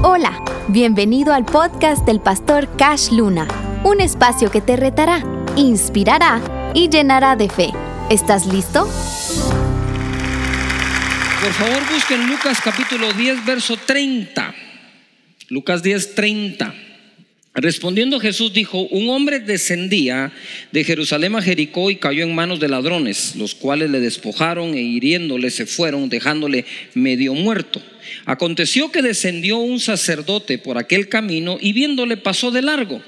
Hola, bienvenido al podcast del pastor Cash Luna, un espacio que te retará, inspirará y llenará de fe. ¿Estás listo? Por favor, busquen Lucas capítulo 10, verso 30. Lucas 10, 30. Respondiendo Jesús dijo, un hombre descendía de Jerusalén a Jericó y cayó en manos de ladrones, los cuales le despojaron e hiriéndole se fueron, dejándole medio muerto. Aconteció que descendió un sacerdote por aquel camino y viéndole pasó de largo.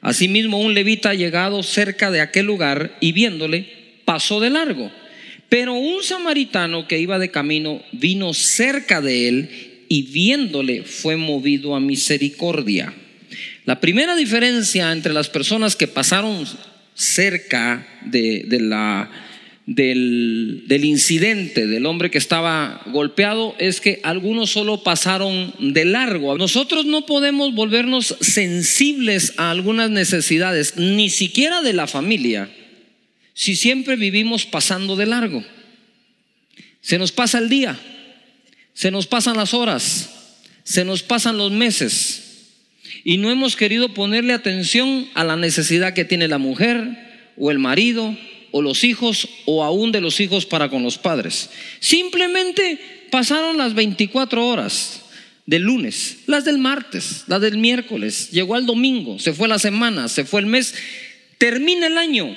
Asimismo un levita llegado cerca de aquel lugar y viéndole pasó de largo. Pero un samaritano que iba de camino vino cerca de él y viéndole fue movido a misericordia. La primera diferencia entre las personas que pasaron cerca de, la, del, del, incidente del hombre que estaba golpeado es que algunos solo pasaron de largo. Nosotros no podemos volvernos sensibles a algunas necesidades, ni siquiera de la familia, si siempre vivimos pasando de largo. Se nos pasa el día, se nos pasan las horas, se nos pasan los meses y no hemos querido ponerle atención a la necesidad que tiene la mujer o el marido o los hijos o aún de los hijos para con los padres. Simplemente pasaron las 24 horas del lunes, las del martes, las del miércoles, llegó al domingo, se fue la semana, se fue el mes, termina el año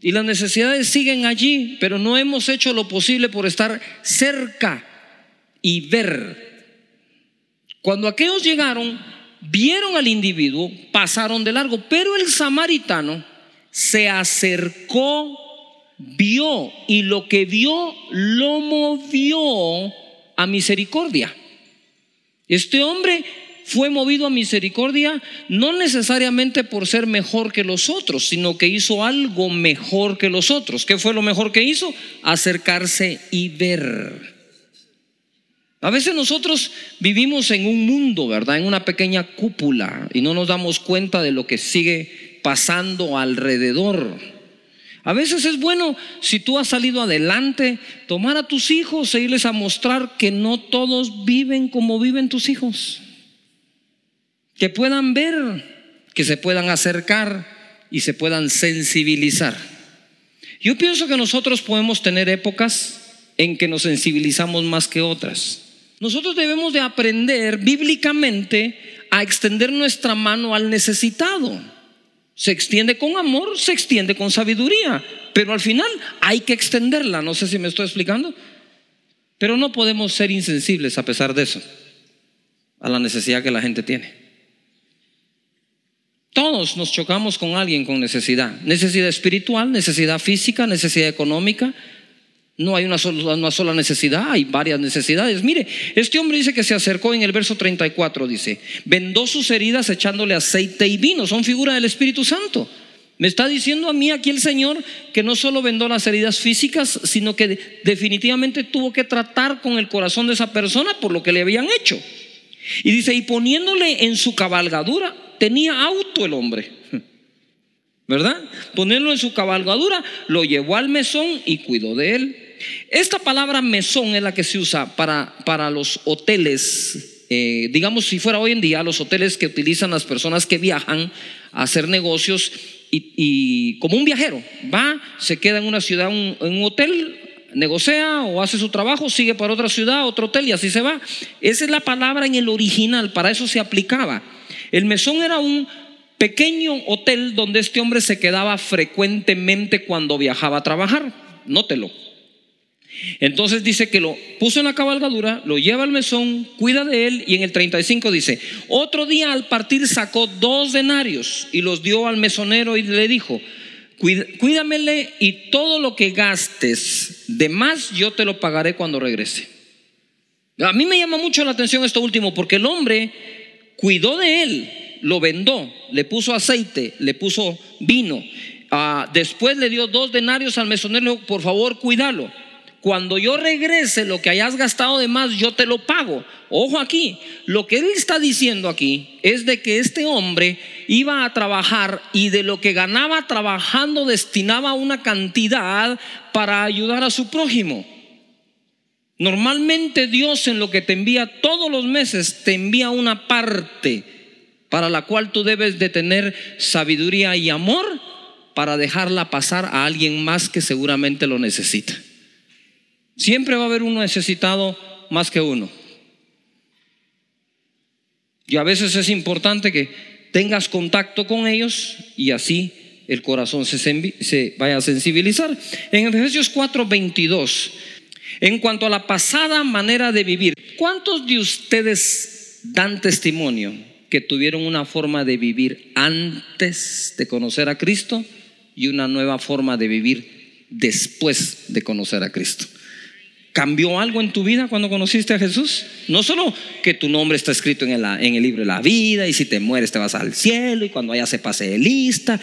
y las necesidades siguen allí, pero no hemos hecho lo posible por estar cerca y ver. Cuando aquellos llegaron, vieron al individuo, pasaron de largo, pero el samaritano se acercó, vio y lo que vio lo movió a misericordia. Este hombre fue movido a misericordia no necesariamente por ser mejor que los otros, sino que hizo algo mejor que los otros. ¿Qué fue lo mejor que hizo? Acercarse y ver. A veces nosotros vivimos en un mundo, ¿verdad? En una pequeña cúpula y no nos damos cuenta de lo que sigue pasando alrededor. A veces es bueno, si tú has salido adelante, tomar a tus hijos e irles a mostrar que no todos viven como viven tus hijos. Que puedan ver, que se puedan acercar y se puedan sensibilizar. Yo pienso que nosotros podemos tener épocas en que nos sensibilizamos más que otras. Nosotros debemos de aprender bíblicamente a extender nuestra mano al necesitado. Se extiende con amor, se extiende con sabiduría, pero al final hay que extenderla. No sé si me estoy explicando, pero no podemos ser insensibles a pesar de eso, a la necesidad que la gente tiene. Todos nos chocamos con alguien con necesidad, necesidad espiritual, necesidad física, necesidad económica, no hay una sola, necesidad, hay varias necesidades. Mire, este hombre dice que se acercó en el verso 34, dice, vendó sus heridas echándole aceite y vino, son figuras del Espíritu Santo. Me está diciendo a mí aquí el Señor que no solo vendó las heridas físicas, sino que definitivamente tuvo que tratar con el corazón de esa persona por lo que le habían hecho. Y dice, y poniéndole en su cabalgadura, tenía auto el hombre. ¿Verdad? Ponerlo en su cabalgadura, lo llevó al mesón y cuidó de él. Esta palabra mesón es la que se usa para, para los hoteles, eh, digamos si fuera hoy en día, los hoteles que utilizan las personas que viajan a hacer negocios y, como un viajero, va, se queda en una ciudad, en un hotel, negocia o hace su trabajo, sigue para otra ciudad, otro hotel y así se va. Esa es la palabra en el original, para eso se aplicaba. El mesón era un pequeño hotel donde este hombre se quedaba frecuentemente cuando viajaba a trabajar. Nótelo. Entonces dice que lo puso en la cabalgadura, lo lleva al mesón, cuida de él y en el 35 dice, otro día al partir sacó dos denarios y los dio al mesonero y le dijo, cuídamele y todo lo que gastes de más yo te lo pagaré cuando regrese. A mí me llama mucho la atención esto último porque el hombre cuidó de él, lo vendó, le puso aceite, le puso vino, ah, después le dio dos denarios al mesonero, por favor cuídalo cuando yo regrese lo que hayas gastado de más, yo te lo pago. Ojo aquí, lo que él está diciendo aquí es de que este hombre iba a trabajar y de lo que ganaba trabajando destinaba una cantidad para ayudar a su prójimo. Normalmente Dios en lo que te envía todos los meses te envía una parte para la cual tú debes de tener sabiduría y amor para dejarla pasar a alguien más que seguramente lo necesita. Siempre va a haber uno necesitado más que uno. Y a veces es importante que tengas contacto con ellos y así el corazón se, vaya a sensibilizar. En Efesios 4:22, en cuanto a la pasada manera de vivir, ¿cuántos de ustedes dan testimonio que tuvieron una forma de vivir antes de conocer a Cristo y una nueva forma de vivir después de conocer a Cristo? ¿Cambió algo en tu vida cuando conociste a Jesús? No solo que tu nombre está escrito en el, en el, libro de la vida y si te mueres te vas al cielo y cuando allá se pase de lista.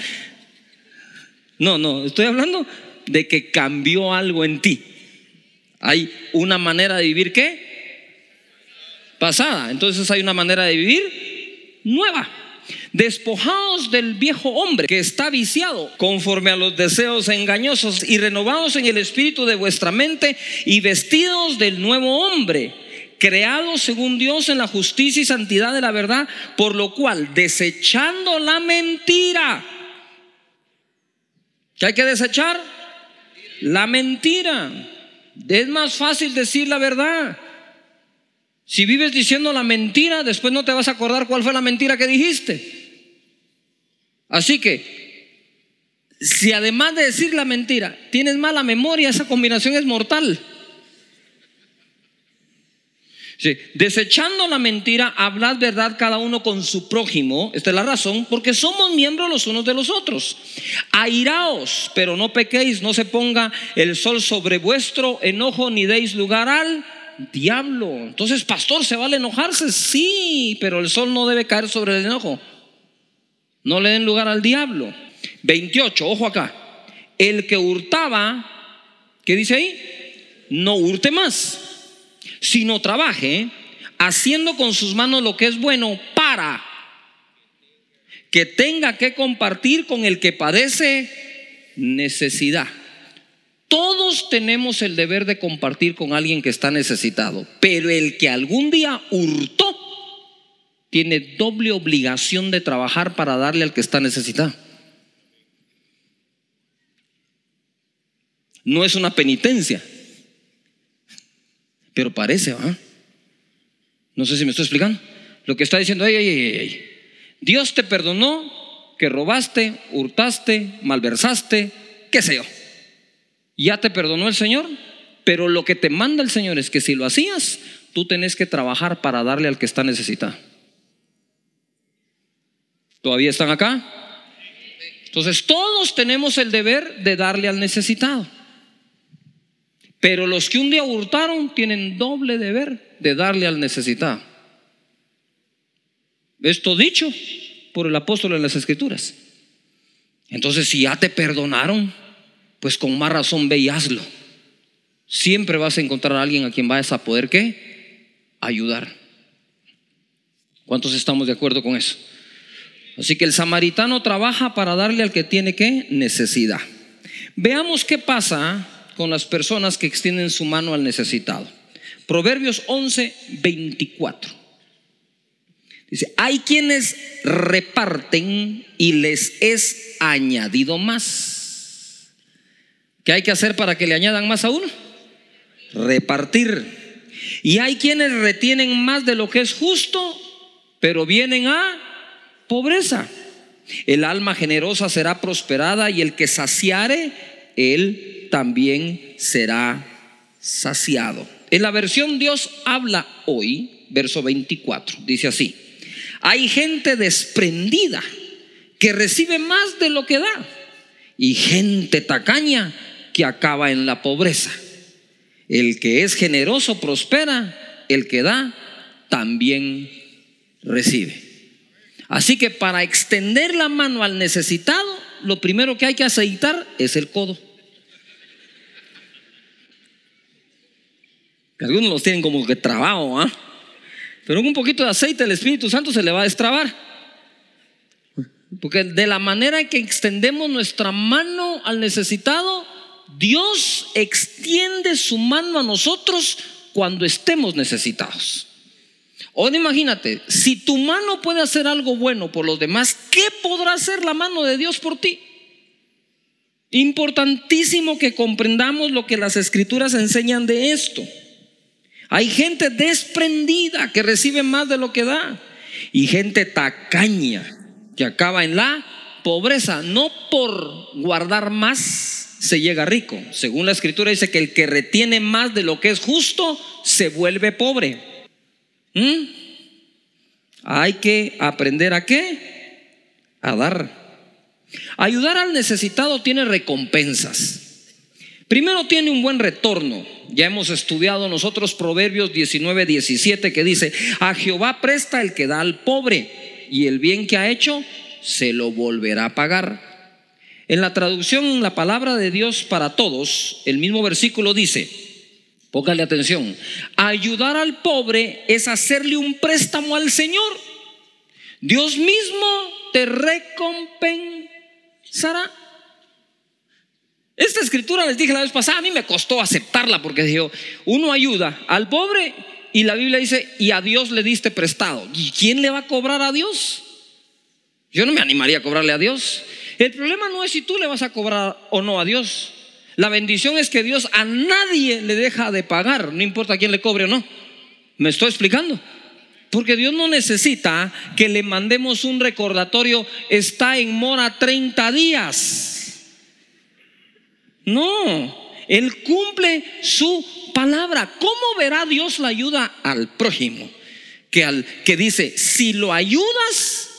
No, no, estoy hablando de que cambió algo en ti. Hay una manera de vivir ¿qué? Pasada. Entonces hay una manera de vivir nueva. Despojados del viejo hombre que está viciado conforme a los deseos engañosos y renovados en el espíritu de vuestra mente y vestidos del nuevo hombre, creado según Dios en la justicia y santidad de la verdad, por lo cual desechando la mentira, ¿qué hay que desechar? La mentira. Es más fácil decir la verdad. Si vives diciendo la mentira, después no te vas a acordar cuál fue la mentira que dijiste. Así que, si además de decir la mentira, tienes mala memoria, esa combinación es mortal. Desechando la mentira, hablad verdad cada uno con su prójimo. Esta es la razón, porque somos miembros los unos de los otros. Airaos, pero no pequéis, no se ponga el sol sobre vuestro enojo, ni deis lugar al diablo. Entonces, pastor, ¿se vale enojarse? Sí, pero el sol no debe caer sobre el enojo. No le den lugar al diablo. 28, ojo acá. El que hurtaba, ¿qué dice ahí? No hurte más, sino trabaje haciendo con sus manos lo que es bueno para que tenga que compartir con el que padece necesidad. Todos tenemos el deber de compartir con alguien que está necesitado, pero el que algún día hurtó tiene doble obligación de trabajar para darle al que está necesitado. No es una penitencia, pero parece, ¿va? No sé si me estoy explicando. Lo que está diciendo, Dios te perdonó que robaste, hurtaste, malversaste, qué sé yo. Ya te perdonó el Señor, pero lo que te manda el Señor es que si lo hacías, tú tenés que trabajar para darle al que está necesitado. ¿Todavía están acá? Entonces todos tenemos el deber de darle al necesitado. Pero los que un día hurtaron tienen doble deber de darle al necesitado. Esto dicho por el apóstol en las escrituras. Entonces si ya te perdonaron, pues con más razón ve y hazlo. Siempre vas a encontrar a alguien a quien vayas a poder qué? Ayudar. ¿Cuántos estamos de acuerdo con eso? Así que el samaritano trabaja para darle al que tiene qué? Necesidad. Veamos qué pasa con las personas que extienden su mano al necesitado. Proverbios 11, 24. Dice, hay quienes reparten y les es añadido más. ¿Qué hay que hacer para que le añadan más a uno? Repartir. Y hay quienes retienen más de lo que es justo, pero vienen a pobreza. El alma generosa será prosperada y el que saciare, él también será saciado. En la versión Dios habla hoy, verso 24, dice así, hay gente desprendida que recibe más de lo que da y gente tacaña que acaba en la pobreza. El que es generoso prospera, el que da también recibe. Así que para extender la mano al necesitado, lo primero que hay que aceitar es el codo. Algunos los tienen como que trabajo, ¿ah? Pero con un poquito de aceite el Espíritu Santo se le va a destrabar. Porque de la manera que extendemos nuestra mano al necesitado, Dios extiende su mano a nosotros cuando estemos necesitados. Ahora imagínate, si tu mano puede hacer algo bueno por los demás, ¿qué podrá hacer la mano de Dios por ti? Importantísimo que comprendamos lo que las escrituras enseñan de esto. Hay gente desprendida que recibe más de lo que da y gente tacaña que acaba en la pobreza, no por guardar más se llega rico. Según la escritura dice que el que retiene más de lo que es justo se vuelve pobre. ¿Mm? Hay que aprender a qué? A dar. Ayudar al necesitado tiene recompensas. Primero tiene un buen retorno. Ya hemos estudiado nosotros Proverbios 19, 17 que dice, a Jehová presta el que da al pobre y el bien que ha hecho se lo volverá a pagar. En la traducción la palabra de Dios para todos, el mismo versículo dice, póngale atención, ayudar al pobre es hacerle un préstamo al Señor. Dios mismo te recompensará. Esta escritura les dije la vez pasada, a mí me costó aceptarla porque dijo, uno ayuda al pobre y la Biblia dice, y a Dios le diste prestado. ¿Y quién le va a cobrar a Dios? Yo no me animaría a cobrarle a Dios. El problema no es si tú le vas a cobrar o no a Dios. La bendición es que Dios a nadie le deja de pagar, no importa quién le cobre o no. ¿Me estoy explicando? Porque Dios no necesita que le mandemos un recordatorio, está en mora 30 días. No, Él cumple su palabra. ¿Cómo verá Dios la ayuda al prójimo? Que, al, que dice, si lo ayudas,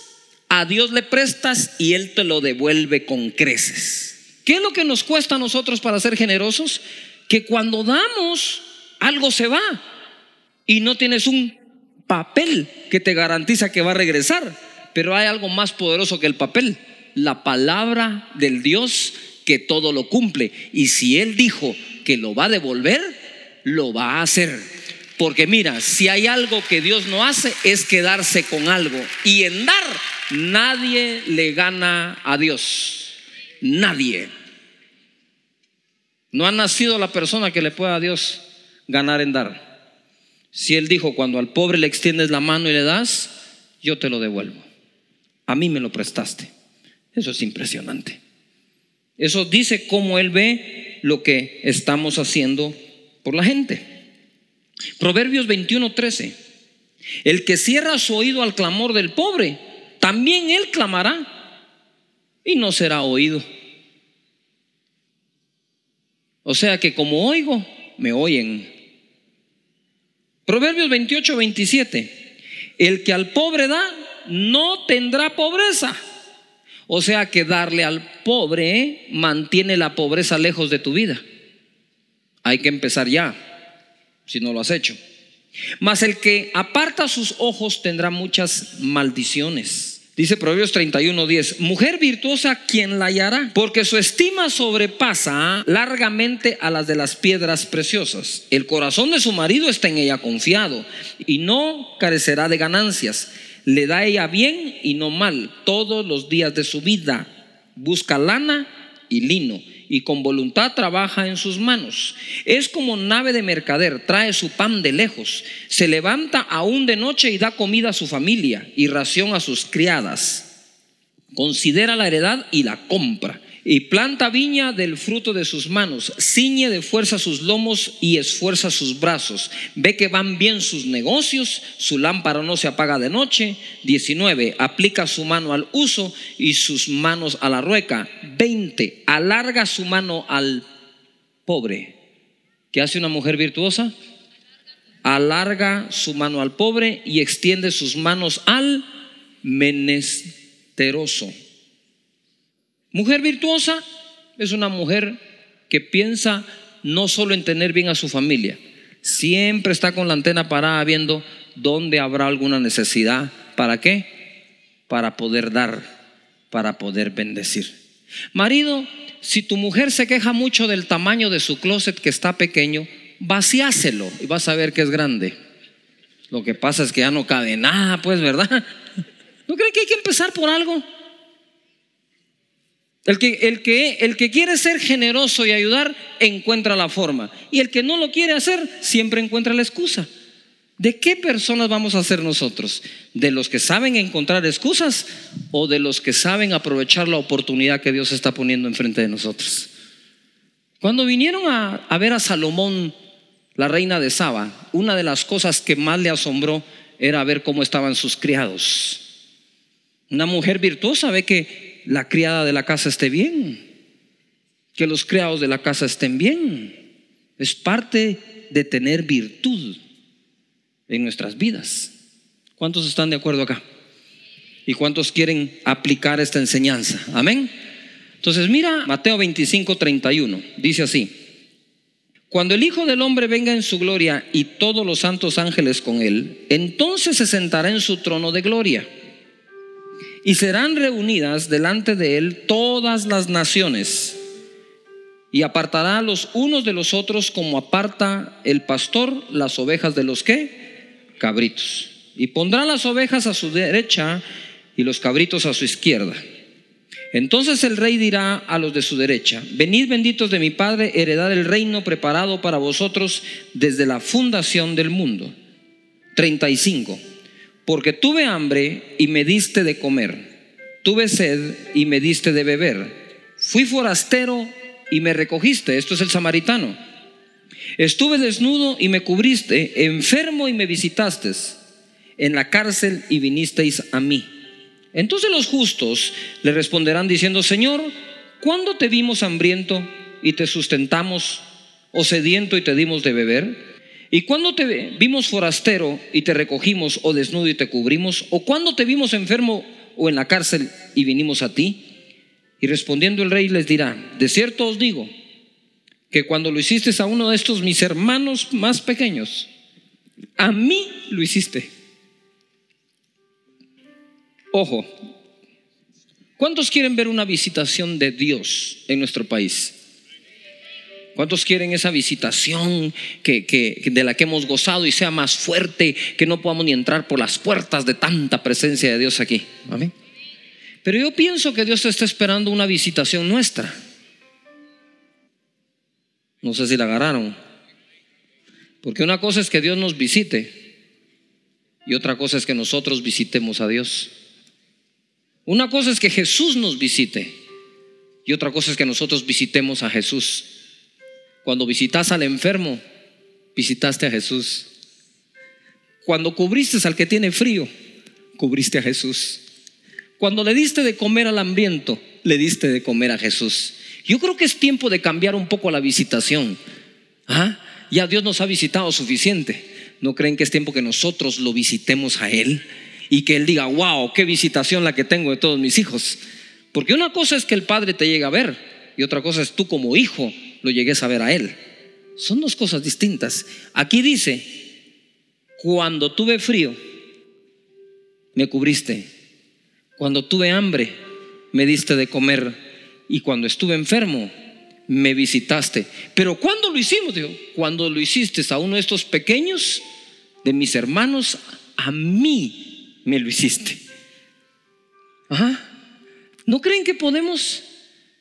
a Dios le prestas y Él te lo devuelve con creces. ¿Qué es lo que nos cuesta a nosotros para ser generosos? Que cuando damos, algo se va y no tienes un papel que te garantiza que va a regresar. Pero hay algo más poderoso que el papel, la palabra del Dios que todo lo cumple. Y si Él dijo que lo va a devolver, lo va a hacer. Porque mira, si hay algo que Dios no hace es quedarse con algo. Y en dar, nadie le gana a Dios. Nadie. No ha nacido la persona que le pueda a Dios ganar en dar. Si Él dijo, cuando al pobre le extiendes la mano y le das, yo te lo devuelvo. A mí me lo prestaste. Eso es impresionante. Eso dice cómo Él ve lo que estamos haciendo por la gente. Proverbios 21, 13. El que cierra su oído al clamor del pobre, también Él clamará y no será oído. O sea que como oigo, me oyen. Proverbios 28, 27. El que al pobre da, no tendrá pobreza o sea que darle al pobre mantiene la pobreza lejos de tu vida. Hay que empezar ya, si no lo has hecho. Mas el que aparta sus ojos tendrá muchas maldiciones. Dice Proverbios 31:10, mujer virtuosa, ¿quién la hallará? Porque su estima sobrepasa largamente a las de las piedras preciosas. El corazón de su marido está en ella confiado y no carecerá de ganancias le da ella bien y no mal todos los días de su vida. Busca lana y lino y con voluntad trabaja en sus manos. Es como nave de mercader, trae su pan de lejos, se levanta aún de noche y da comida a su familia y ración a sus criadas. Considera la heredad y la compra y planta viña del fruto de sus manos, ciñe de fuerza sus lomos y esfuerza sus brazos. Ve que van bien sus negocios, su lámpara no se apaga de noche. 19. Aplica su mano al uso y sus manos a la rueca. 20. Alarga su mano al pobre. ¿Qué hace una mujer virtuosa? Alarga su mano al pobre y extiende sus manos al menesteroso. Mujer virtuosa es una mujer que piensa no solo en tener bien a su familia, siempre está con la antena parada viendo dónde habrá alguna necesidad. ¿Para qué? Para poder dar, para poder bendecir. Marido, si tu mujer se queja mucho del tamaño de su closet que está pequeño, vacíaselo y vas a ver que es grande. Lo que pasa es que ya no cabe nada, pues, ¿verdad? ¿No creen que hay que empezar por algo? El que, el, que, el que quiere ser generoso y ayudar encuentra la forma. Y el que no lo quiere hacer siempre encuentra la excusa. ¿De qué personas vamos a ser nosotros? ¿De los que saben encontrar excusas o de los que saben aprovechar la oportunidad que Dios está poniendo enfrente de nosotros? Cuando vinieron a, a ver a Salomón, la reina de Saba, una de las cosas que más le asombró era ver cómo estaban sus criados. Una mujer virtuosa ve que la criada de la casa esté bien, que los criados de la casa estén bien. Es parte de tener virtud en nuestras vidas. ¿Cuántos están de acuerdo acá? ¿Y cuántos quieren aplicar esta enseñanza? Amén. Entonces mira Mateo 25, 31. Dice así. Cuando el Hijo del Hombre venga en su gloria y todos los santos ángeles con él, entonces se sentará en su trono de gloria y serán reunidas delante de él todas las naciones y apartará los unos de los otros como aparta el pastor las ovejas de los que cabritos y pondrá las ovejas a su derecha y los cabritos a su izquierda. Entonces el rey dirá a los de su derecha, venid benditos de mi Padre, heredad el reino preparado para vosotros desde la fundación del mundo. 35 porque tuve hambre y me diste de comer, tuve sed y me diste de beber, fui forastero y me recogiste, esto es el samaritano, estuve desnudo y me cubriste, enfermo y me visitaste, en la cárcel y vinisteis a mí. Entonces los justos le responderán diciendo, Señor, ¿cuándo te vimos hambriento y te sustentamos, o sediento y te dimos de beber? ¿Y cuando te vimos forastero y te recogimos o desnudo y te cubrimos? ¿O cuando te vimos enfermo o en la cárcel y vinimos a ti? Y respondiendo el rey les dirá, de cierto os digo, que cuando lo hiciste a uno de estos mis hermanos más pequeños, a mí lo hiciste. Ojo, ¿cuántos quieren ver una visitación de Dios en nuestro país? ¿Cuántos quieren esa visitación que, de la que hemos gozado y sea más fuerte, que no podamos ni entrar por las puertas de tanta presencia de Dios aquí? Amén. Pero yo pienso que Dios está esperando una visitación nuestra. No sé si la agarraron. Porque una cosa es que Dios nos visite y otra cosa es que nosotros visitemos a Dios. Una cosa es que Jesús nos visite y otra cosa es que nosotros visitemos a Jesús. Cuando visitas al enfermo, visitaste a Jesús. Cuando cubriste al que tiene frío, cubriste a Jesús. Cuando le diste de comer al hambriento, le diste de comer a Jesús. Yo creo que es tiempo de cambiar un poco la visitación. ¿Ah? Ya Dios nos ha visitado suficiente. ¿No creen que es tiempo que nosotros lo visitemos a Él? Y que Él diga, wow, qué visitación la que tengo de todos mis hijos. Porque una cosa es que el Padre te llegue a ver y otra cosa es tú como hijo lo llegué a saber a él. Son dos cosas distintas. Aquí dice, cuando tuve frío, me cubriste. Cuando tuve hambre, me diste de comer. Y cuando estuve enfermo, me visitaste. Pero cuando lo hicimos? Digo, cuando lo hiciste a uno de estos pequeños, de mis hermanos, a mí me lo hiciste. ¿No creen que podemos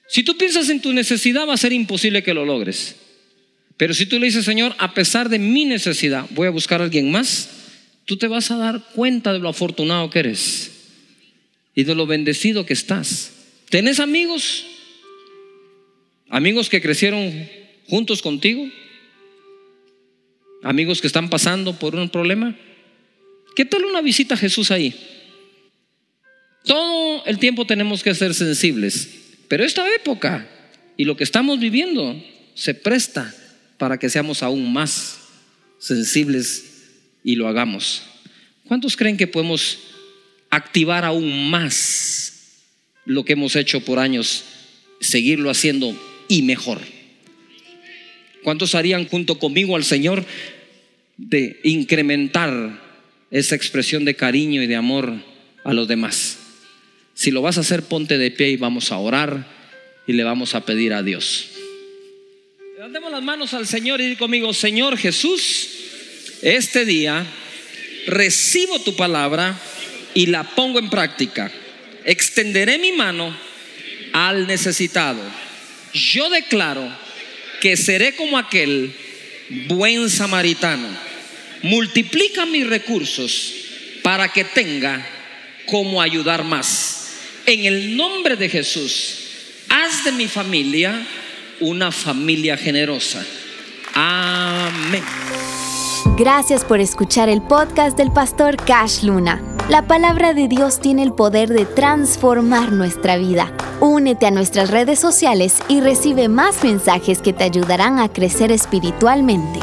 si tú piensas en tu necesidad, va a ser imposible que lo logres. Pero si tú le dices, Señor, a pesar de mi necesidad, voy a buscar a alguien más, tú te vas a dar cuenta de lo afortunado que eres y de lo bendecido que estás. ¿Tenés amigos? ¿Amigos que crecieron juntos contigo? ¿Amigos que están pasando por un problema? ¿Qué tal una visita a Jesús ahí? Todo el tiempo tenemos que ser sensibles pero esta época y lo que estamos viviendo se presta para que seamos aún más sensibles y lo hagamos. ¿Cuántos creen que podemos activar aún más lo que hemos hecho por años, seguirlo haciendo y mejor? ¿Cuántos harían junto conmigo al Señor de incrementar esa expresión de cariño y de amor a los demás? Si lo vas a hacer, ponte de pie y vamos a orar y le vamos a pedir a Dios. Levantemos las manos al Señor y di conmigo, Señor Jesús, este día recibo tu palabra y la pongo en práctica. Extenderé mi mano al necesitado. Yo declaro que seré como aquel buen samaritano. Multiplica mis recursos para que tenga como ayudar más. En el nombre de Jesús, haz de mi familia una familia generosa. Amén. Gracias por escuchar el podcast del pastor Cash Luna. La palabra de Dios tiene el poder de transformar nuestra vida. Únete a nuestras redes sociales y recibe más mensajes que te ayudarán a crecer espiritualmente.